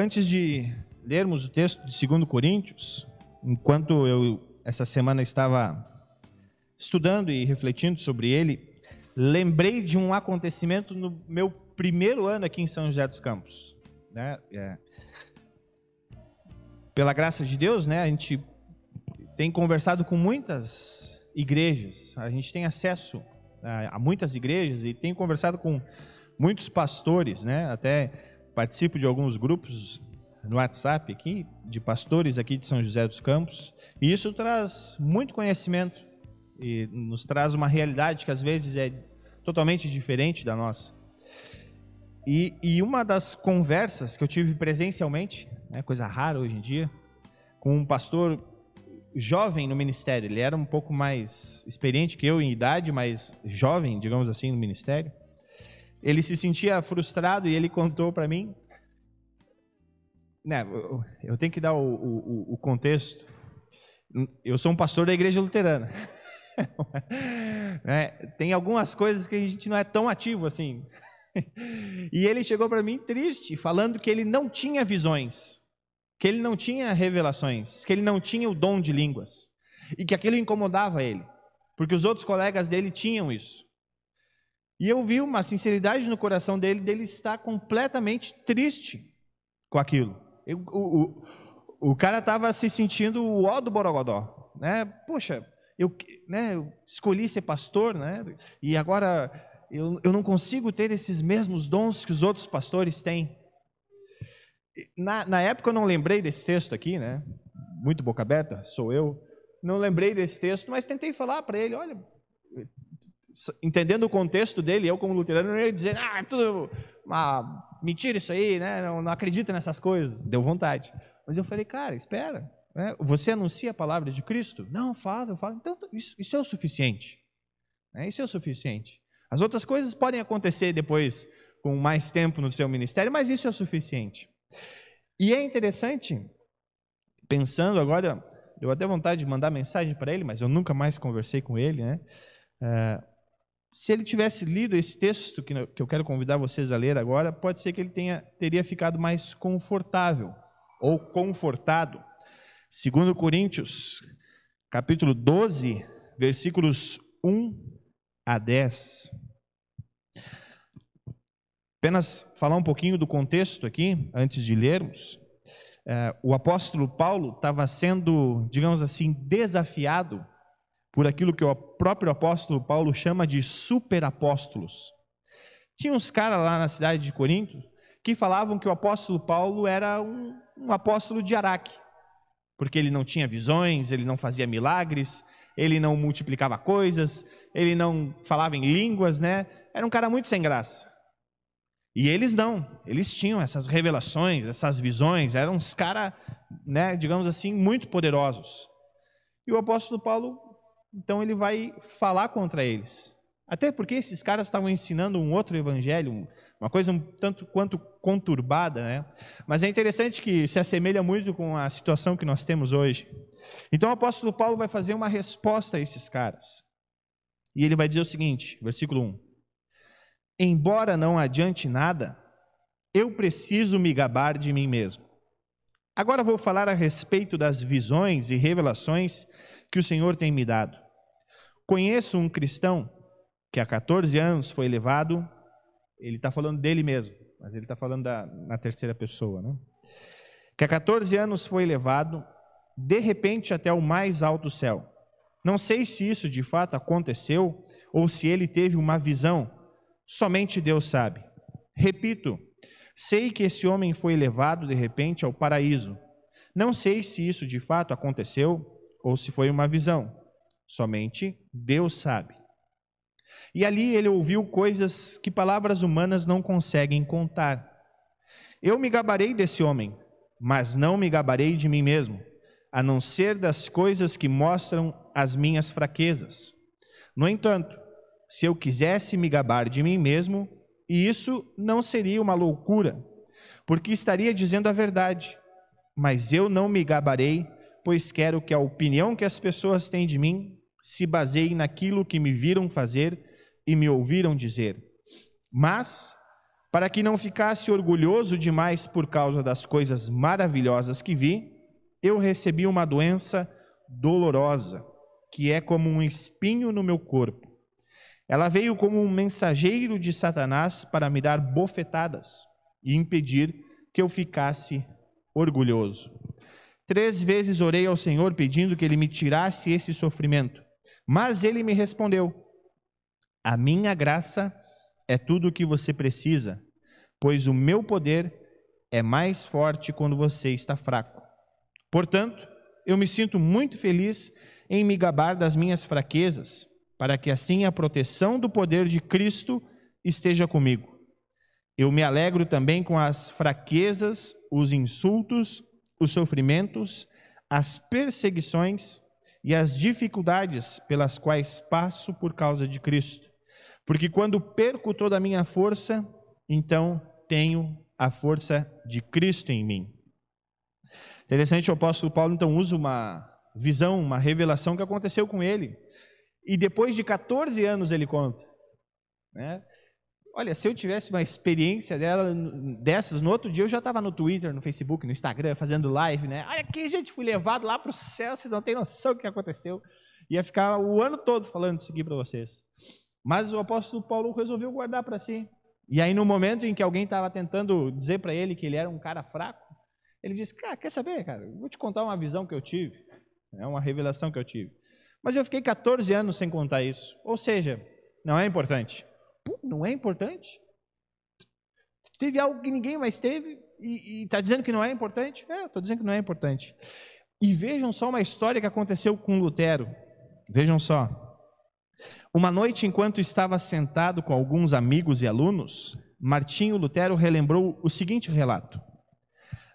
Antes de lermos o texto de 2 Coríntios, enquanto eu essa semana estava estudando e refletindo sobre ele, lembrei de um acontecimento no meu primeiro ano aqui em São José dos Campos. Né? É. Pela graça de Deus, né, a gente tem conversado com muitas igrejas, a gente tem acesso a, a muitas igrejas e tem conversado com muitos pastores, né? Até participo de alguns grupos no WhatsApp aqui, de pastores aqui de São José dos Campos, e isso traz muito conhecimento e nos traz uma realidade que às vezes é totalmente diferente da nossa. E, e uma das conversas que eu tive presencialmente, né, coisa rara hoje em dia, com um pastor jovem no ministério, ele era um pouco mais experiente que eu em idade, mas jovem, digamos assim, no ministério. Ele se sentia frustrado e ele contou para mim né, eu tenho que dar o, o, o, contexto. Eu sou um pastor da igreja luterana. né, tem algumas coisas que a gente não é tão ativo assim. e ele chegou para mim triste, falando que ele não tinha visões, que ele não tinha revelações, que ele não tinha o dom de línguas. E que aquilo incomodava ele, porque os outros colegas dele tinham isso. E eu vi uma sinceridade no coração dele, dele estar completamente triste com aquilo. Eu, o, o, o cara estava se sentindo o ó do Borogodó, né? Poxa, eu, né, eu escolhi ser pastor, né? E agora eu, eu não consigo ter esses mesmos dons que os outros pastores têm. Na, na época eu não lembrei desse texto aqui, né? Muito boca aberta, sou eu. Não lembrei desse texto, mas tentei falar para ele, olha, entendendo o contexto dele, eu como luterano não ia dizer, ah, é tudo uma mentira isso aí, né? Não, não acredita nessas coisas. Deu vontade. Mas eu falei, cara, espera. Né? Você anuncia a palavra de Cristo? Não, falo, eu falo. Então, isso, isso é o suficiente. Né? Isso é o suficiente. As outras coisas podem acontecer depois, com mais tempo no seu ministério, mas isso é o suficiente. E é interessante, pensando agora, deu até vontade de mandar mensagem para ele, mas eu nunca mais conversei com ele, né? Uh, se ele tivesse lido esse texto que eu quero convidar vocês a ler agora, pode ser que ele tenha, teria ficado mais confortável ou confortado. Segundo Coríntios, capítulo 12, versículos 1 a 10. Apenas falar um pouquinho do contexto aqui, antes de lermos. É, o apóstolo Paulo estava sendo, digamos assim, desafiado por aquilo que o próprio apóstolo Paulo chama de superapóstolos. Tinha uns caras lá na cidade de Corinto que falavam que o apóstolo Paulo era um, um apóstolo de Araque, porque ele não tinha visões, ele não fazia milagres, ele não multiplicava coisas, ele não falava em línguas, né? Era um cara muito sem graça. E eles não, eles tinham essas revelações, essas visões, eram uns caras, né, digamos assim, muito poderosos. E o apóstolo Paulo então ele vai falar contra eles. Até porque esses caras estavam ensinando um outro evangelho, uma coisa um tanto quanto conturbada, né? Mas é interessante que se assemelha muito com a situação que nós temos hoje. Então o apóstolo Paulo vai fazer uma resposta a esses caras. E ele vai dizer o seguinte, versículo 1: Embora não adiante nada, eu preciso me gabar de mim mesmo. Agora vou falar a respeito das visões e revelações que o Senhor tem me dado. Conheço um cristão que há 14 anos foi levado, ele está falando dele mesmo, mas ele está falando da, na terceira pessoa, né? Que há 14 anos foi levado, de repente, até o mais alto céu. Não sei se isso de fato aconteceu ou se ele teve uma visão, somente Deus sabe. Repito, sei que esse homem foi levado de repente ao paraíso. Não sei se isso de fato aconteceu ou se foi uma visão. Somente Deus sabe. E ali ele ouviu coisas que palavras humanas não conseguem contar. Eu me gabarei desse homem, mas não me gabarei de mim mesmo, a não ser das coisas que mostram as minhas fraquezas. No entanto, se eu quisesse me gabar de mim mesmo, isso não seria uma loucura, porque estaria dizendo a verdade. Mas eu não me gabarei pois quero que a opinião que as pessoas têm de mim se baseie naquilo que me viram fazer e me ouviram dizer. Mas para que não ficasse orgulhoso demais por causa das coisas maravilhosas que vi, eu recebi uma doença dolorosa, que é como um espinho no meu corpo. Ela veio como um mensageiro de Satanás para me dar bofetadas e impedir que eu ficasse orgulhoso. Três vezes orei ao Senhor pedindo que ele me tirasse esse sofrimento, mas ele me respondeu: A minha graça é tudo o que você precisa, pois o meu poder é mais forte quando você está fraco. Portanto, eu me sinto muito feliz em me gabar das minhas fraquezas, para que assim a proteção do poder de Cristo esteja comigo. Eu me alegro também com as fraquezas, os insultos, os sofrimentos, as perseguições e as dificuldades pelas quais passo por causa de Cristo. Porque quando perco toda a minha força, então tenho a força de Cristo em mim. Interessante, o apóstolo Paulo então usa uma visão, uma revelação que aconteceu com ele. E depois de 14 anos ele conta. Né? Olha, se eu tivesse uma experiência dela, dessas, no outro dia eu já estava no Twitter, no Facebook, no Instagram, fazendo live, né? Olha aqui, gente, fui levado lá para o céu, você não tem noção do que aconteceu. Ia ficar o ano todo falando isso aqui para vocês. Mas o apóstolo Paulo resolveu guardar para si. E aí, no momento em que alguém estava tentando dizer para ele que ele era um cara fraco, ele disse: Cara, quer saber, cara? Vou te contar uma visão que eu tive, é uma revelação que eu tive. Mas eu fiquei 14 anos sem contar isso. Ou seja, não é importante. Não é importante? Teve algo que ninguém mais teve e está dizendo que não é importante? É, estou dizendo que não é importante. E vejam só uma história que aconteceu com Lutero. Vejam só. Uma noite, enquanto estava sentado com alguns amigos e alunos, Martinho Lutero relembrou o seguinte relato.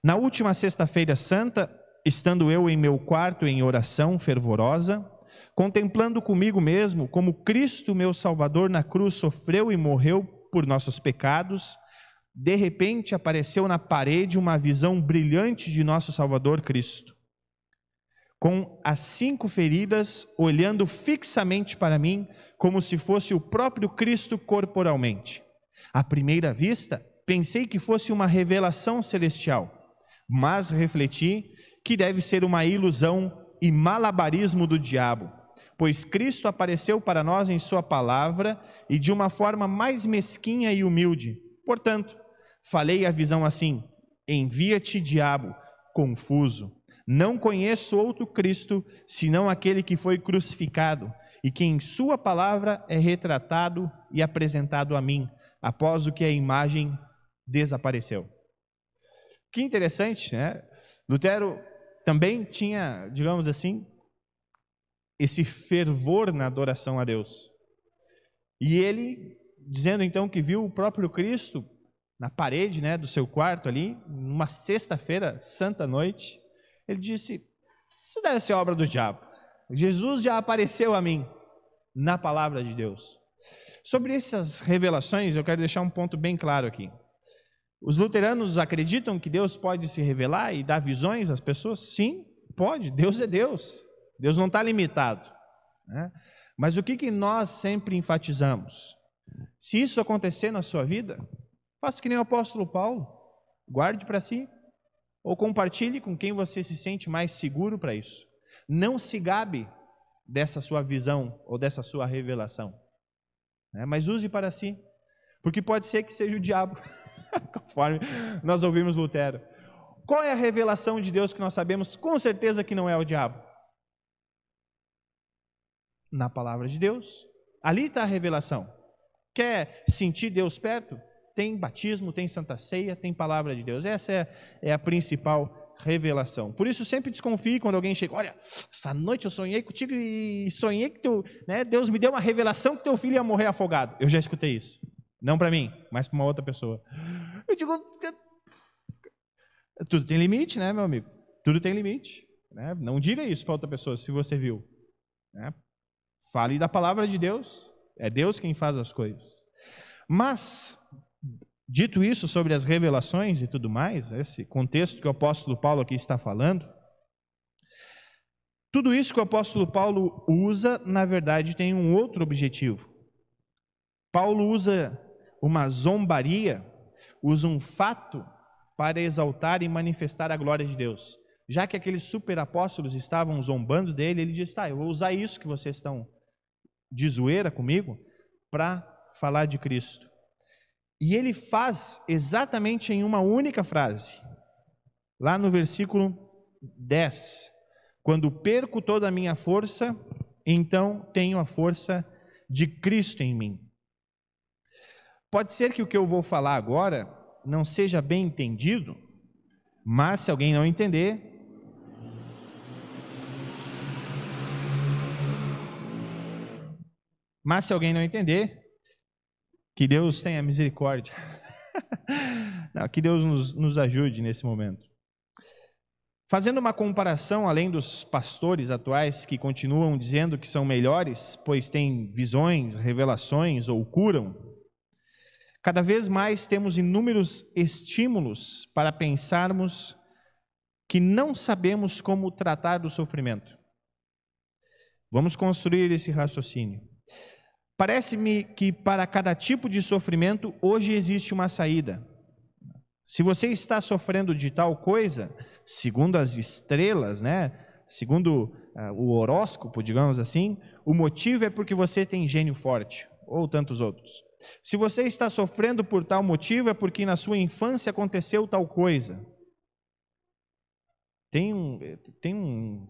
Na última sexta-feira santa, estando eu em meu quarto em oração fervorosa, contemplando comigo mesmo como Cristo, meu Salvador, na cruz sofreu e morreu por nossos pecados, de repente apareceu na parede uma visão brilhante de nosso Salvador Cristo, com as cinco feridas olhando fixamente para mim, como se fosse o próprio Cristo corporalmente. À primeira vista, pensei que fosse uma revelação celestial, mas refleti que deve ser uma ilusão e malabarismo do diabo pois Cristo apareceu para nós em Sua palavra e de uma forma mais mesquinha e humilde. Portanto, falei a visão assim: Envia-te, diabo, confuso. Não conheço outro Cristo senão aquele que foi crucificado e que em Sua palavra é retratado e apresentado a mim, após o que a imagem desapareceu. Que interessante, né? Lutero também tinha, digamos assim, esse fervor na adoração a Deus. E ele, dizendo então que viu o próprio Cristo na parede né, do seu quarto ali, numa sexta-feira, santa noite, ele disse: Isso deve ser obra do diabo. Jesus já apareceu a mim na palavra de Deus. Sobre essas revelações, eu quero deixar um ponto bem claro aqui. Os luteranos acreditam que Deus pode se revelar e dar visões às pessoas? Sim, pode. Deus é Deus. Deus não está limitado. Né? Mas o que, que nós sempre enfatizamos? Se isso acontecer na sua vida, faça que nem o apóstolo Paulo, guarde para si, ou compartilhe com quem você se sente mais seguro para isso. Não se gabe dessa sua visão ou dessa sua revelação, né? mas use para si, porque pode ser que seja o diabo, conforme nós ouvimos Lutero. Qual é a revelação de Deus que nós sabemos com certeza que não é o diabo? na palavra de Deus. Ali está a revelação. Quer sentir Deus perto? Tem batismo, tem santa ceia, tem palavra de Deus. Essa é, é a principal revelação. Por isso, sempre desconfie quando alguém chega: Olha, essa noite eu sonhei contigo e sonhei que teu, né, Deus me deu uma revelação que teu filho ia morrer afogado. Eu já escutei isso. Não para mim, mas para uma outra pessoa. Eu digo: Tudo tem limite, né, meu amigo? Tudo tem limite. Né? Não diga isso para outra pessoa se você viu. Né? Fale da palavra de Deus. É Deus quem faz as coisas. Mas, dito isso sobre as revelações e tudo mais, esse contexto que o apóstolo Paulo aqui está falando, tudo isso que o apóstolo Paulo usa, na verdade, tem um outro objetivo. Paulo usa uma zombaria usa um fato para exaltar e manifestar a glória de Deus. Já que aqueles super apóstolos estavam zombando dele, ele diz: tá, eu vou usar isso que vocês estão de zoeira comigo para falar de Cristo. E ele faz exatamente em uma única frase, lá no versículo 10: Quando perco toda a minha força, então tenho a força de Cristo em mim. Pode ser que o que eu vou falar agora não seja bem entendido, mas se alguém não entender, mas se alguém não entender, que Deus tenha misericórdia. não, que Deus nos, nos ajude nesse momento. Fazendo uma comparação, além dos pastores atuais que continuam dizendo que são melhores, pois têm visões, revelações ou curam, cada vez mais temos inúmeros estímulos para pensarmos que não sabemos como tratar do sofrimento. Vamos construir esse raciocínio. Parece-me que para cada tipo de sofrimento hoje existe uma saída. Se você está sofrendo de tal coisa, segundo as estrelas, né? Segundo uh, o horóscopo, digamos assim, o motivo é porque você tem gênio forte, ou tantos outros. Se você está sofrendo por tal motivo, é porque na sua infância aconteceu tal coisa. Tem, um, tem um,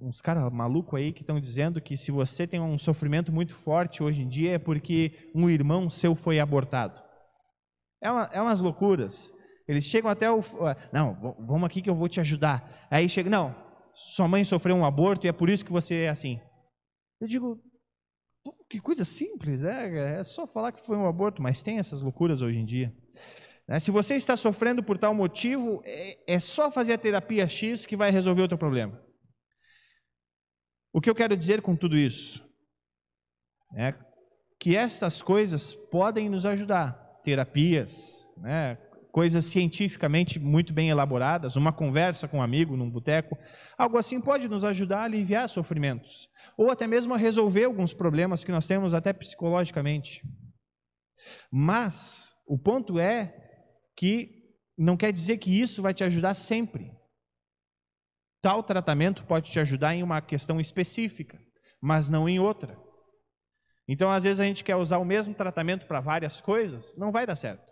uns caras malucos aí que estão dizendo que se você tem um sofrimento muito forte hoje em dia é porque um irmão seu foi abortado. É, uma, é umas loucuras. Eles chegam até o. Não, vamos aqui que eu vou te ajudar. Aí chega, não, sua mãe sofreu um aborto e é por isso que você é assim. Eu digo, que coisa simples, é, é só falar que foi um aborto, mas tem essas loucuras hoje em dia. Né, se você está sofrendo por tal motivo, é, é só fazer a terapia X que vai resolver o teu problema. O que eu quero dizer com tudo isso? É que estas coisas podem nos ajudar terapias, né, coisas cientificamente muito bem elaboradas, uma conversa com um amigo num boteco, algo assim pode nos ajudar a aliviar sofrimentos, ou até mesmo a resolver alguns problemas que nós temos até psicologicamente. Mas o ponto é que não quer dizer que isso vai te ajudar sempre. Tal tratamento pode te ajudar em uma questão específica, mas não em outra. Então, às vezes, a gente quer usar o mesmo tratamento para várias coisas, não vai dar certo.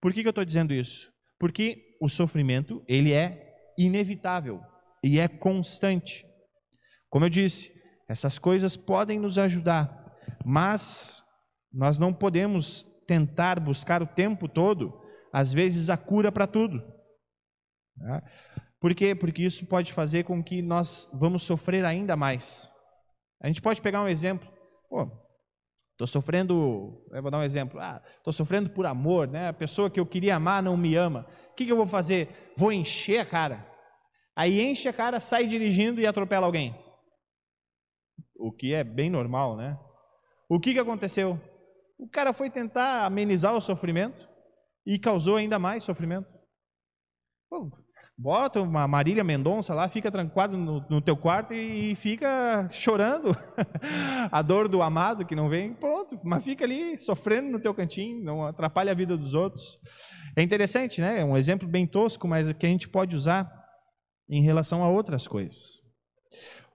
Por que, que eu estou dizendo isso? Porque o sofrimento, ele é inevitável e é constante. Como eu disse, essas coisas podem nos ajudar, mas nós não podemos tentar buscar o tempo todo, às vezes, a cura para tudo. Né? Por quê? Porque isso pode fazer com que nós vamos sofrer ainda mais. A gente pode pegar um exemplo. Pô, estou sofrendo, vou dar um exemplo, ah, estou sofrendo por amor, né? A pessoa que eu queria amar não me ama. O que, que eu vou fazer? Vou encher a cara. Aí enche a cara, sai dirigindo e atropela alguém. O que é bem normal, né? O que, que aconteceu? O cara foi tentar amenizar o sofrimento e causou ainda mais sofrimento. Pô, Bota uma Marília Mendonça lá, fica trancado no, no teu quarto e, e fica chorando a dor do amado que não vem, pronto, mas fica ali sofrendo no teu cantinho, não atrapalha a vida dos outros. É interessante, né? É um exemplo bem tosco, mas que a gente pode usar em relação a outras coisas.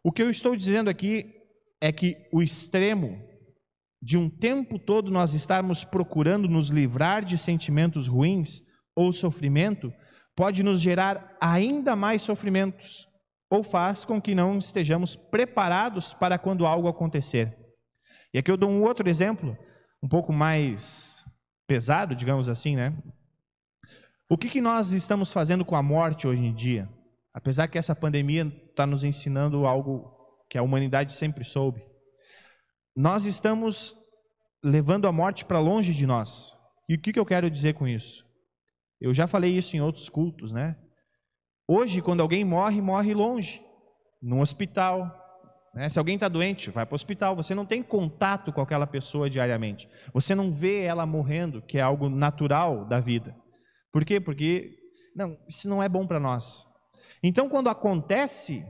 O que eu estou dizendo aqui é que o extremo de um tempo todo nós estarmos procurando nos livrar de sentimentos ruins ou sofrimento pode nos gerar ainda mais sofrimentos ou faz com que não estejamos preparados para quando algo acontecer. E aqui eu dou um outro exemplo, um pouco mais pesado, digamos assim, né? O que, que nós estamos fazendo com a morte hoje em dia? Apesar que essa pandemia está nos ensinando algo que a humanidade sempre soube. Nós estamos levando a morte para longe de nós. E o que, que eu quero dizer com isso? Eu já falei isso em outros cultos, né? Hoje, quando alguém morre, morre longe, num hospital. Né? Se alguém está doente, vai para o hospital. Você não tem contato com aquela pessoa diariamente. Você não vê ela morrendo, que é algo natural da vida. Por quê? Porque não, isso não é bom para nós. Então, quando acontece,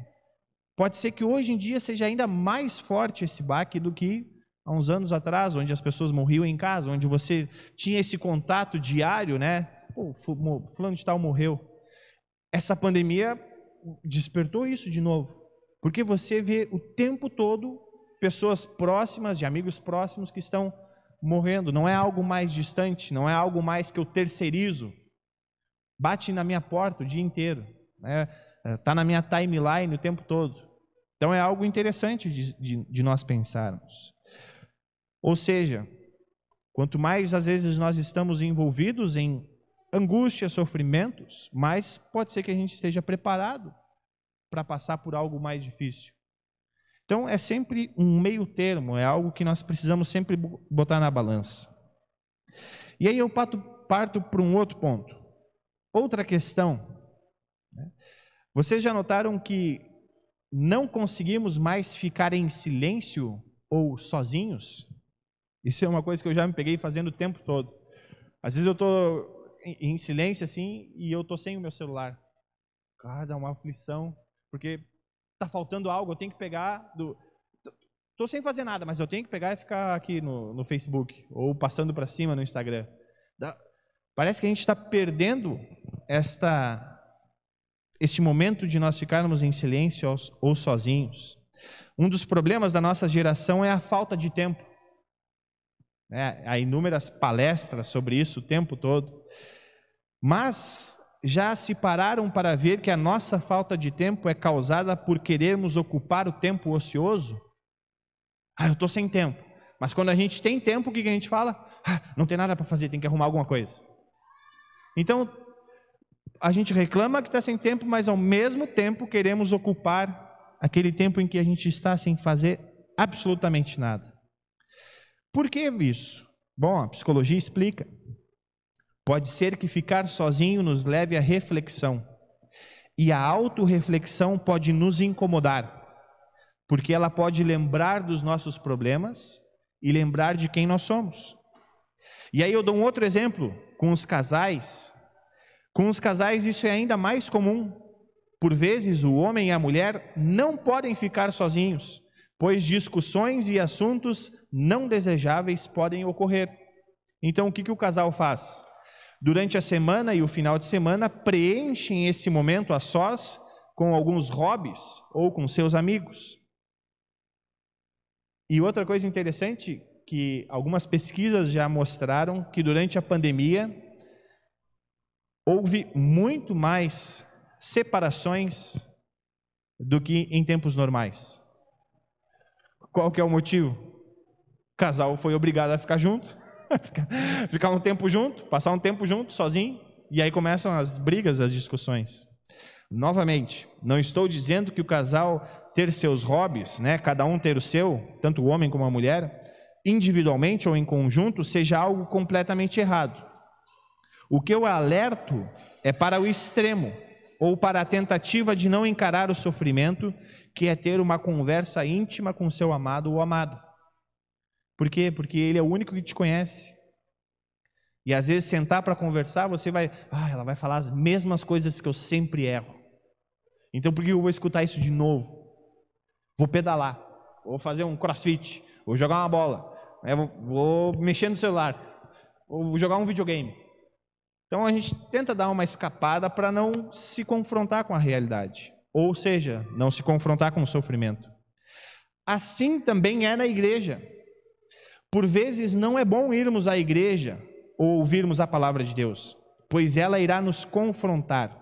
pode ser que hoje em dia seja ainda mais forte esse baque do que há uns anos atrás, onde as pessoas morriam em casa, onde você tinha esse contato diário, né? Pô, fulano de tal morreu. Essa pandemia despertou isso de novo, porque você vê o tempo todo pessoas próximas, de amigos próximos que estão morrendo. Não é algo mais distante, não é algo mais que eu terceirizo. Bate na minha porta o dia inteiro, né? Está na minha timeline o tempo todo. Então é algo interessante de, de, de nós pensarmos. Ou seja, quanto mais às vezes nós estamos envolvidos em angústias, sofrimentos, mais pode ser que a gente esteja preparado para passar por algo mais difícil. Então é sempre um meio termo, é algo que nós precisamos sempre botar na balança. E aí eu parto, parto para um outro ponto. Outra questão. Né? Vocês já notaram que não conseguimos mais ficar em silêncio ou sozinhos? Isso é uma coisa que eu já me peguei fazendo o tempo todo. Às vezes eu estou em silêncio assim e eu estou sem o meu celular. Cara, dá uma aflição, porque está faltando algo, eu tenho que pegar do. Estou sem fazer nada, mas eu tenho que pegar e ficar aqui no, no Facebook, ou passando para cima no Instagram. Parece que a gente está perdendo esta, este momento de nós ficarmos em silêncio ou sozinhos. Um dos problemas da nossa geração é a falta de tempo. É, há inúmeras palestras sobre isso o tempo todo. Mas já se pararam para ver que a nossa falta de tempo é causada por querermos ocupar o tempo ocioso? Ah, eu estou sem tempo. Mas quando a gente tem tempo, o que a gente fala? Ah, não tem nada para fazer, tem que arrumar alguma coisa. Então, a gente reclama que está sem tempo, mas ao mesmo tempo queremos ocupar aquele tempo em que a gente está sem fazer absolutamente nada. Por que isso? Bom, a psicologia explica. Pode ser que ficar sozinho nos leve à reflexão. E a autorreflexão pode nos incomodar, porque ela pode lembrar dos nossos problemas e lembrar de quem nós somos. E aí eu dou um outro exemplo com os casais. Com os casais isso é ainda mais comum. Por vezes o homem e a mulher não podem ficar sozinhos, pois discussões e assuntos não desejáveis podem ocorrer. Então o que, que o casal faz? Durante a semana e o final de semana, preenchem esse momento a sós com alguns hobbies ou com seus amigos. E outra coisa interessante que algumas pesquisas já mostraram que durante a pandemia houve muito mais separações do que em tempos normais. Qual que é o motivo? O casal foi obrigado a ficar junto ficar um tempo junto, passar um tempo junto, sozinho, e aí começam as brigas, as discussões. Novamente, não estou dizendo que o casal ter seus hobbies, né, cada um ter o seu, tanto o homem como a mulher, individualmente ou em conjunto, seja algo completamente errado. O que eu alerto é para o extremo, ou para a tentativa de não encarar o sofrimento, que é ter uma conversa íntima com seu amado ou amada. Por quê? Porque ele é o único que te conhece. E às vezes sentar para conversar, você vai, ah, ela vai falar as mesmas coisas que eu sempre erro. Então por que eu vou escutar isso de novo? Vou pedalar, vou fazer um crossfit, vou jogar uma bola, né? vou, vou mexer no celular, vou jogar um videogame. Então a gente tenta dar uma escapada para não se confrontar com a realidade, ou seja, não se confrontar com o sofrimento. Assim também é na igreja. Por vezes não é bom irmos à igreja ou ouvirmos a palavra de Deus, pois ela irá nos confrontar.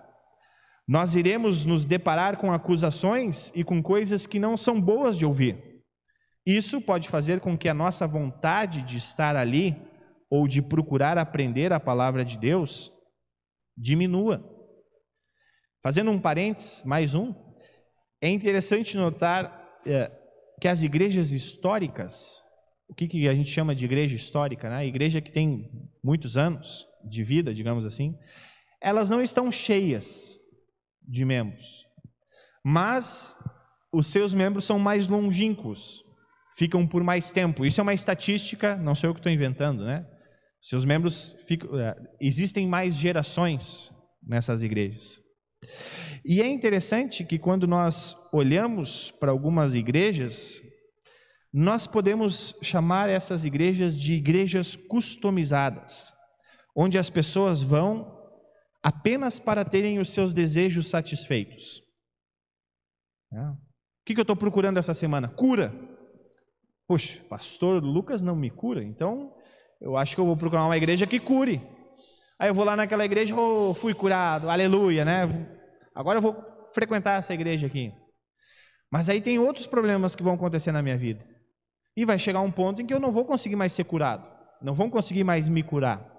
Nós iremos nos deparar com acusações e com coisas que não são boas de ouvir. Isso pode fazer com que a nossa vontade de estar ali ou de procurar aprender a palavra de Deus diminua. Fazendo um parênteses, mais um, é interessante notar é, que as igrejas históricas o que, que a gente chama de igreja histórica, né? igreja que tem muitos anos de vida, digamos assim, elas não estão cheias de membros, mas os seus membros são mais longínquos, ficam por mais tempo. Isso é uma estatística, não sei eu que estou inventando, né? Seus membros ficam, é, existem mais gerações nessas igrejas. E é interessante que quando nós olhamos para algumas igrejas, nós podemos chamar essas igrejas de igrejas customizadas, onde as pessoas vão apenas para terem os seus desejos satisfeitos. É. O que eu estou procurando essa semana? Cura. Poxa, pastor Lucas não me cura, então eu acho que eu vou procurar uma igreja que cure. Aí eu vou lá naquela igreja, oh, fui curado, aleluia, né? Agora eu vou frequentar essa igreja aqui. Mas aí tem outros problemas que vão acontecer na minha vida. E vai chegar um ponto em que eu não vou conseguir mais ser curado, não vão conseguir mais me curar.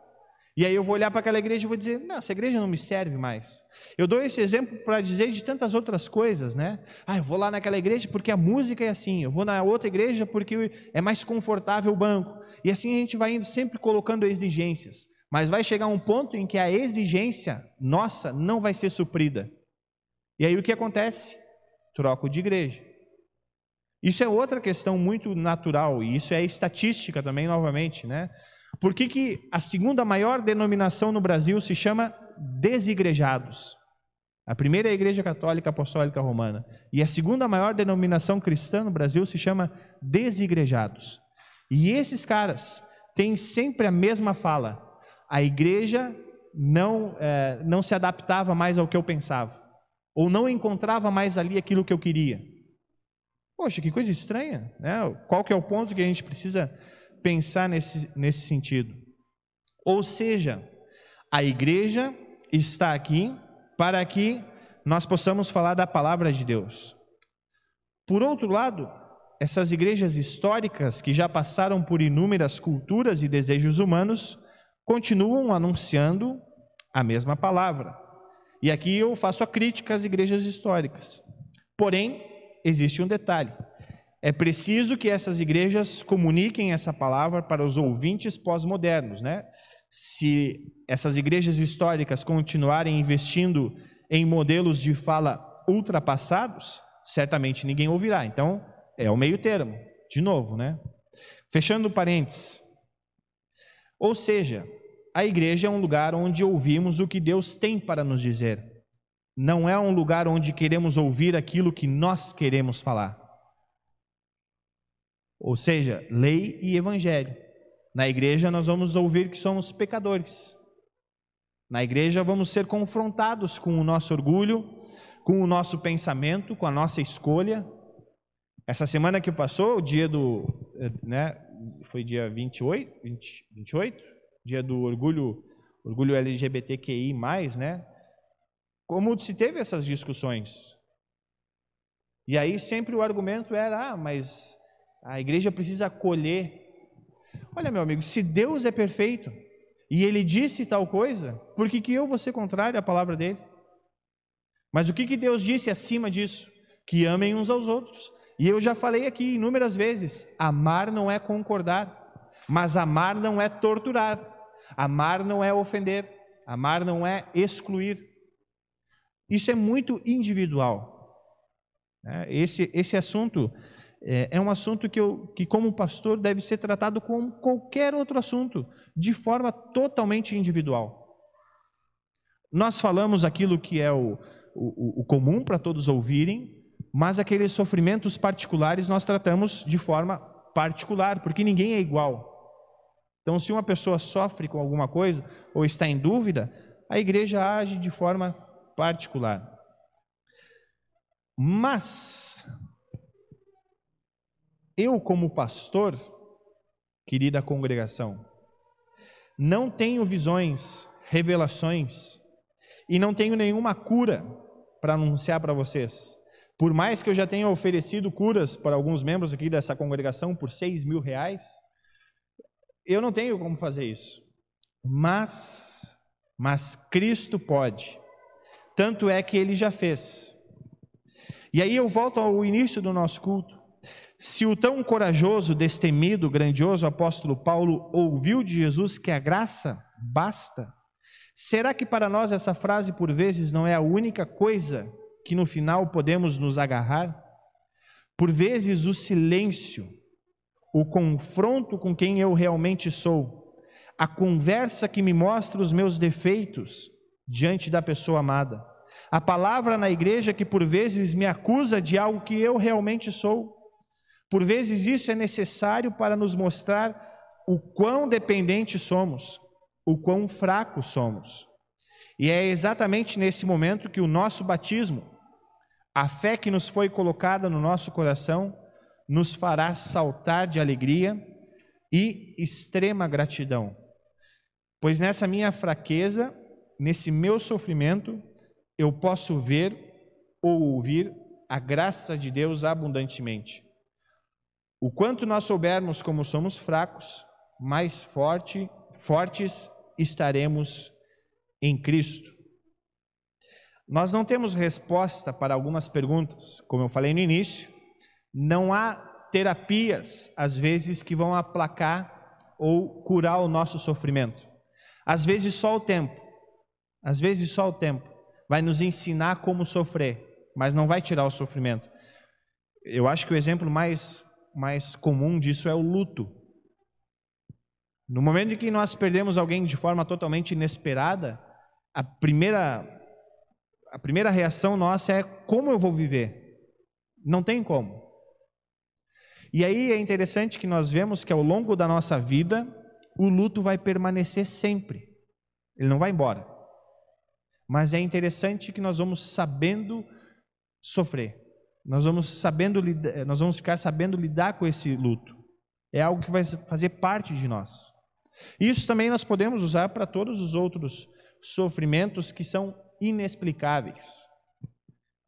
E aí eu vou olhar para aquela igreja e vou dizer: não, essa igreja não me serve mais. Eu dou esse exemplo para dizer de tantas outras coisas, né? Ah, eu vou lá naquela igreja porque a música é assim, eu vou na outra igreja porque é mais confortável o banco. E assim a gente vai indo sempre colocando exigências. Mas vai chegar um ponto em que a exigência nossa não vai ser suprida. E aí o que acontece? Troco de igreja. Isso é outra questão muito natural, e isso é estatística também, novamente, né? Por que, que a segunda maior denominação no Brasil se chama desigrejados? A primeira é a Igreja Católica Apostólica Romana. E a segunda maior denominação cristã no Brasil se chama desigrejados. E esses caras têm sempre a mesma fala. A igreja não, é, não se adaptava mais ao que eu pensava. Ou não encontrava mais ali aquilo que eu queria. Poxa, que coisa estranha, né? Qual que é o ponto que a gente precisa pensar nesse, nesse sentido? Ou seja, a igreja está aqui para que nós possamos falar da palavra de Deus. Por outro lado, essas igrejas históricas que já passaram por inúmeras culturas e desejos humanos continuam anunciando a mesma palavra. E aqui eu faço a crítica às igrejas históricas. Porém, existe um detalhe. É preciso que essas igrejas comuniquem essa palavra para os ouvintes pós-modernos, né? Se essas igrejas históricas continuarem investindo em modelos de fala ultrapassados, certamente ninguém ouvirá. Então, é o meio termo, de novo, né? Fechando parênteses. Ou seja, a igreja é um lugar onde ouvimos o que Deus tem para nos dizer não é um lugar onde queremos ouvir aquilo que nós queremos falar. Ou seja, lei e evangelho. Na igreja nós vamos ouvir que somos pecadores. Na igreja vamos ser confrontados com o nosso orgulho, com o nosso pensamento, com a nossa escolha. Essa semana que passou, o dia do, eh, né, foi dia 28, 20, 28, dia do orgulho, orgulho LGBTQI+, né? Como se teve essas discussões. E aí sempre o argumento era: ah, mas a igreja precisa acolher. Olha, meu amigo, se Deus é perfeito e ele disse tal coisa, por que, que eu vou ser contrário à palavra dele? Mas o que, que Deus disse acima disso? Que amem uns aos outros. E eu já falei aqui inúmeras vezes: amar não é concordar, mas amar não é torturar, amar não é ofender, amar não é excluir. Isso é muito individual. Né? Esse, esse assunto é, é um assunto que, eu, que, como pastor, deve ser tratado como qualquer outro assunto, de forma totalmente individual. Nós falamos aquilo que é o, o, o comum para todos ouvirem, mas aqueles sofrimentos particulares nós tratamos de forma particular, porque ninguém é igual. Então, se uma pessoa sofre com alguma coisa ou está em dúvida, a igreja age de forma particular. Mas, eu, como pastor, querida congregação, não tenho visões, revelações, e não tenho nenhuma cura para anunciar para vocês. Por mais que eu já tenha oferecido curas para alguns membros aqui dessa congregação por seis mil reais, eu não tenho como fazer isso. Mas, mas Cristo pode. Tanto é que ele já fez. E aí eu volto ao início do nosso culto. Se o tão corajoso, destemido, grandioso apóstolo Paulo ouviu de Jesus que a graça basta, será que para nós essa frase por vezes não é a única coisa que no final podemos nos agarrar? Por vezes o silêncio, o confronto com quem eu realmente sou, a conversa que me mostra os meus defeitos, diante da pessoa amada. A palavra na igreja que por vezes me acusa de algo que eu realmente sou. Por vezes isso é necessário para nos mostrar o quão dependentes somos, o quão fracos somos. E é exatamente nesse momento que o nosso batismo, a fé que nos foi colocada no nosso coração, nos fará saltar de alegria e extrema gratidão. Pois nessa minha fraqueza, nesse meu sofrimento, eu posso ver ou ouvir a graça de Deus abundantemente. O quanto nós soubermos como somos fracos, mais forte, fortes estaremos em Cristo. Nós não temos resposta para algumas perguntas, como eu falei no início, não há terapias, às vezes, que vão aplacar ou curar o nosso sofrimento. Às vezes, só o tempo, às vezes, só o tempo vai nos ensinar como sofrer, mas não vai tirar o sofrimento. Eu acho que o exemplo mais, mais comum disso é o luto. No momento em que nós perdemos alguém de forma totalmente inesperada, a primeira, a primeira reação nossa é como eu vou viver? Não tem como. E aí é interessante que nós vemos que ao longo da nossa vida, o luto vai permanecer sempre. Ele não vai embora. Mas é interessante que nós vamos sabendo sofrer. Nós vamos sabendo nós vamos ficar sabendo lidar com esse luto. É algo que vai fazer parte de nós. Isso também nós podemos usar para todos os outros sofrimentos que são inexplicáveis.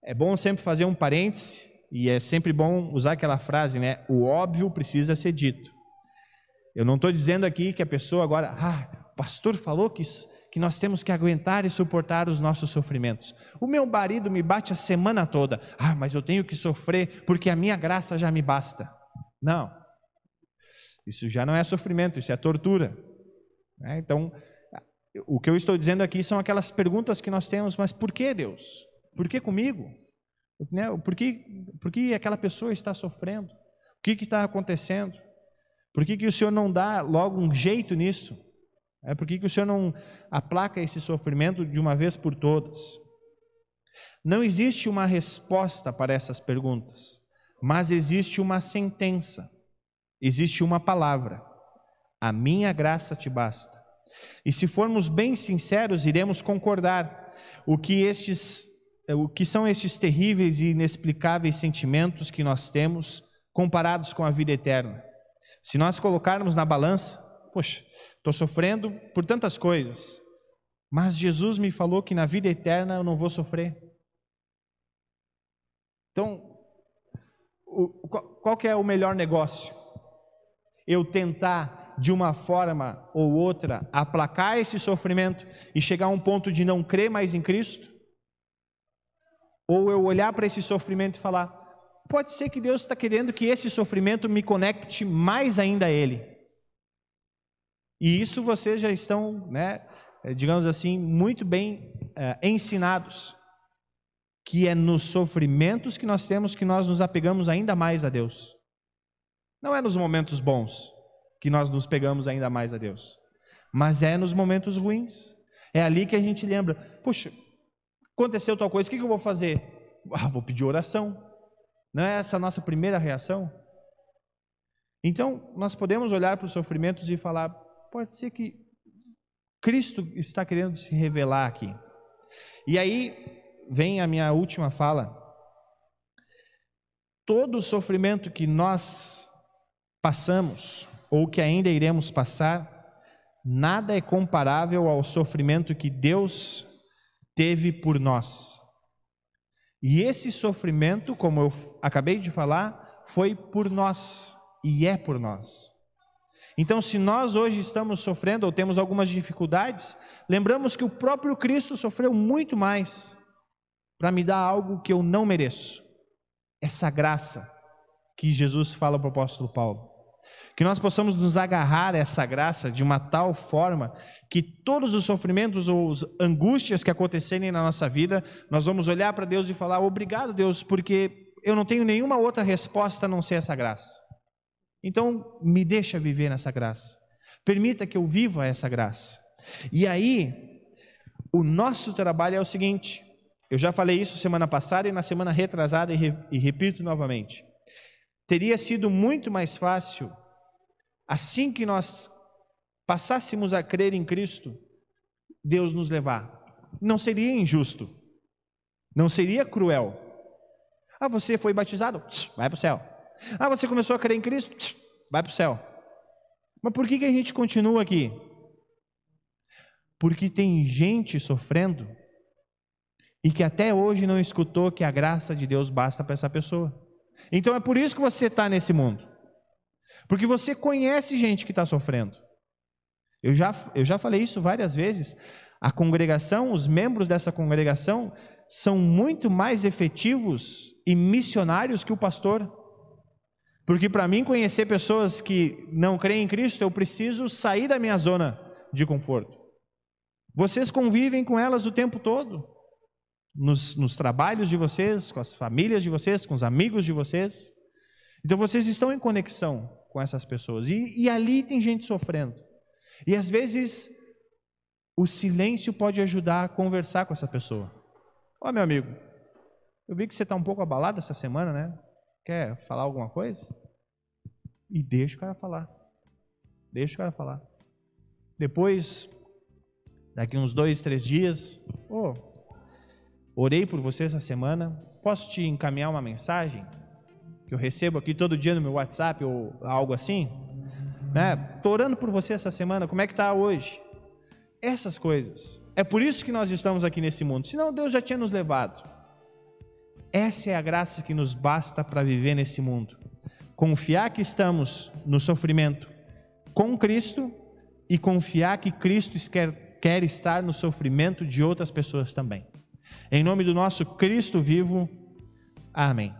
É bom sempre fazer um parêntese e é sempre bom usar aquela frase, né? O óbvio precisa ser dito. Eu não estou dizendo aqui que a pessoa agora, ah, o pastor falou que, que nós temos que aguentar e suportar os nossos sofrimentos. O meu marido me bate a semana toda, ah, mas eu tenho que sofrer porque a minha graça já me basta. Não, isso já não é sofrimento, isso é tortura. Né? Então, o que eu estou dizendo aqui são aquelas perguntas que nós temos, mas por que Deus? Por que comigo? Né? Por, que, por que aquela pessoa está sofrendo? O que, que está acontecendo? Por que, que o Senhor não dá logo um jeito nisso? É, por que, que o Senhor não aplaca esse sofrimento de uma vez por todas? Não existe uma resposta para essas perguntas, mas existe uma sentença. Existe uma palavra: a minha graça te basta. E se formos bem sinceros, iremos concordar o que estes o que são estes terríveis e inexplicáveis sentimentos que nós temos comparados com a vida eterna. Se nós colocarmos na balança, poxa, estou sofrendo por tantas coisas, mas Jesus me falou que na vida eterna eu não vou sofrer. Então, o, qual que é o melhor negócio? eu tentar de uma forma ou outra aplacar esse sofrimento e chegar a um ponto de não crer mais em Cristo? Ou eu olhar para esse sofrimento e falar: pode ser que Deus está querendo que esse sofrimento me conecte mais ainda a Ele. E isso vocês já estão, né, digamos assim, muito bem é, ensinados, que é nos sofrimentos que nós temos que nós nos apegamos ainda mais a Deus. Não é nos momentos bons que nós nos pegamos ainda mais a Deus, mas é nos momentos ruins. É ali que a gente lembra: puxa, aconteceu tal coisa, o que eu vou fazer? Ah, vou pedir oração. Não é essa a nossa primeira reação? Então, nós podemos olhar para os sofrimentos e falar: pode ser que Cristo está querendo se revelar aqui. E aí vem a minha última fala. Todo o sofrimento que nós passamos ou que ainda iremos passar, nada é comparável ao sofrimento que Deus teve por nós. E esse sofrimento, como eu acabei de falar, foi por nós e é por nós. Então, se nós hoje estamos sofrendo ou temos algumas dificuldades, lembramos que o próprio Cristo sofreu muito mais para me dar algo que eu não mereço. Essa graça que Jesus fala para o apóstolo Paulo. Que nós possamos nos agarrar a essa graça de uma tal forma que todos os sofrimentos ou as angústias que acontecerem na nossa vida, nós vamos olhar para Deus e falar: Obrigado, Deus, porque eu não tenho nenhuma outra resposta a não ser essa graça. Então, me deixa viver nessa graça. Permita que eu viva essa graça. E aí, o nosso trabalho é o seguinte: eu já falei isso semana passada e na semana retrasada e, re, e repito novamente. teria sido muito mais fácil, assim que nós passássemos a crer em Cristo, Deus nos levar. Não seria injusto, não seria cruel. Ah, você foi batizado? Vai para o céu. Ah, você começou a crer em Cristo? Vai para o céu. Mas por que, que a gente continua aqui? Porque tem gente sofrendo e que até hoje não escutou que a graça de Deus basta para essa pessoa. Então é por isso que você está nesse mundo. Porque você conhece gente que está sofrendo. Eu já, eu já falei isso várias vezes. A congregação, os membros dessa congregação, são muito mais efetivos e missionários que o pastor. Porque para mim conhecer pessoas que não creem em Cristo, eu preciso sair da minha zona de conforto. Vocês convivem com elas o tempo todo, nos, nos trabalhos de vocês, com as famílias de vocês, com os amigos de vocês. Então vocês estão em conexão com essas pessoas. E, e ali tem gente sofrendo. E às vezes o silêncio pode ajudar a conversar com essa pessoa. Ó, oh, meu amigo, eu vi que você está um pouco abalado essa semana, né? Quer falar alguma coisa? E deixa o cara falar. Deixa o cara falar. Depois, daqui uns dois, três dias, oh, orei por você essa semana. Posso te encaminhar uma mensagem que eu recebo aqui todo dia no meu WhatsApp ou algo assim? Né? Orando por você essa semana. Como é que está hoje? Essas coisas. É por isso que nós estamos aqui nesse mundo. Senão Deus já tinha nos levado. Essa é a graça que nos basta para viver nesse mundo. Confiar que estamos no sofrimento com Cristo e confiar que Cristo quer, quer estar no sofrimento de outras pessoas também. Em nome do nosso Cristo vivo, amém.